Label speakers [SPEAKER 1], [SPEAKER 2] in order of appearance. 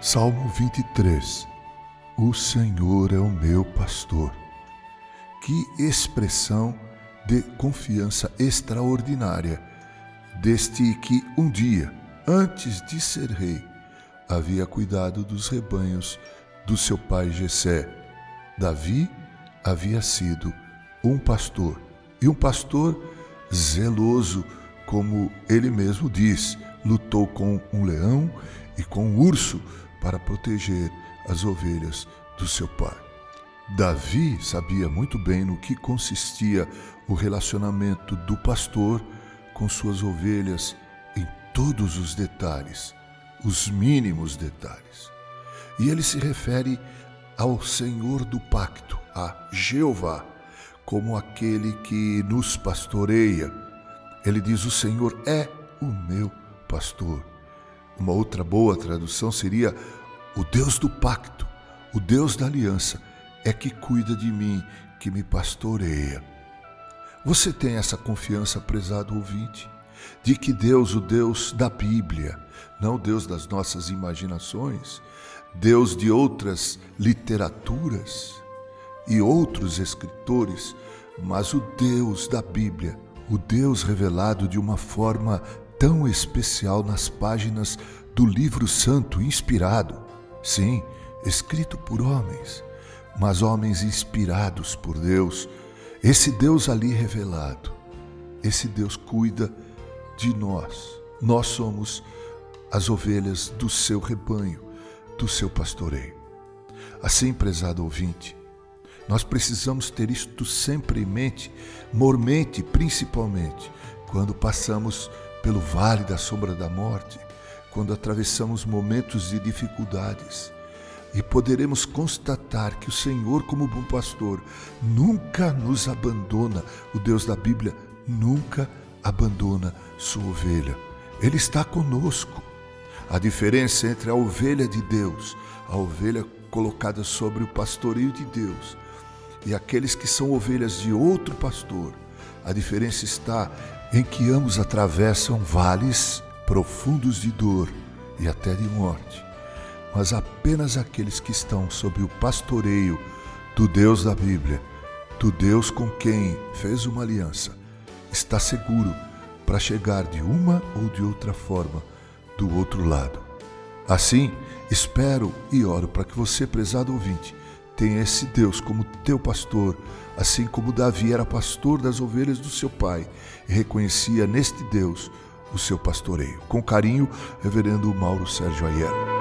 [SPEAKER 1] Salmo 23 O Senhor é o meu pastor. Que expressão de confiança extraordinária deste que um dia, antes de ser rei, havia cuidado dos rebanhos do seu pai Jessé. Davi havia sido um pastor, e um pastor zeloso, como ele mesmo diz, lutou com um leão e com um urso para proteger as ovelhas do seu pai. Davi sabia muito bem no que consistia o relacionamento do pastor com suas ovelhas em todos os detalhes, os mínimos detalhes. E ele se refere ao Senhor do pacto, a Jeová, como aquele que nos pastoreia. Ele diz: O Senhor é o meu pastor. Uma outra boa tradução seria: O Deus do pacto, o Deus da aliança, é que cuida de mim, que me pastoreia. Você tem essa confiança, prezado ouvinte, de que Deus, o Deus da Bíblia, não o Deus das nossas imaginações, Deus de outras literaturas e outros escritores, mas o Deus da Bíblia, o Deus revelado de uma forma tão especial nas páginas do livro santo inspirado. Sim, escrito por homens, mas homens inspirados por Deus. Esse Deus ali revelado, esse Deus cuida de nós. Nós somos as ovelhas do seu rebanho, do seu pastoreio. Assim, prezado ouvinte, nós precisamos ter isto sempre em mente, mormente principalmente, quando passamos pelo vale da sombra da morte, quando atravessamos momentos de dificuldades. E poderemos constatar que o Senhor, como bom pastor, nunca nos abandona. O Deus da Bíblia nunca abandona sua ovelha. Ele está conosco. A diferença entre a ovelha de Deus, a ovelha colocada sobre o pastoreio de Deus, e aqueles que são ovelhas de outro pastor, a diferença está em que ambos atravessam vales profundos de dor e até de morte, mas apenas aqueles que estão sob o pastoreio do Deus da Bíblia, do Deus com quem fez uma aliança, está seguro para chegar de uma ou de outra forma do outro lado. Assim, espero e oro para que você, prezado ouvinte, tenha esse Deus como teu pastor, assim como Davi era pastor das ovelhas do seu pai e reconhecia neste Deus o seu pastoreio. Com carinho, Reverendo Mauro Sérgio Aiello.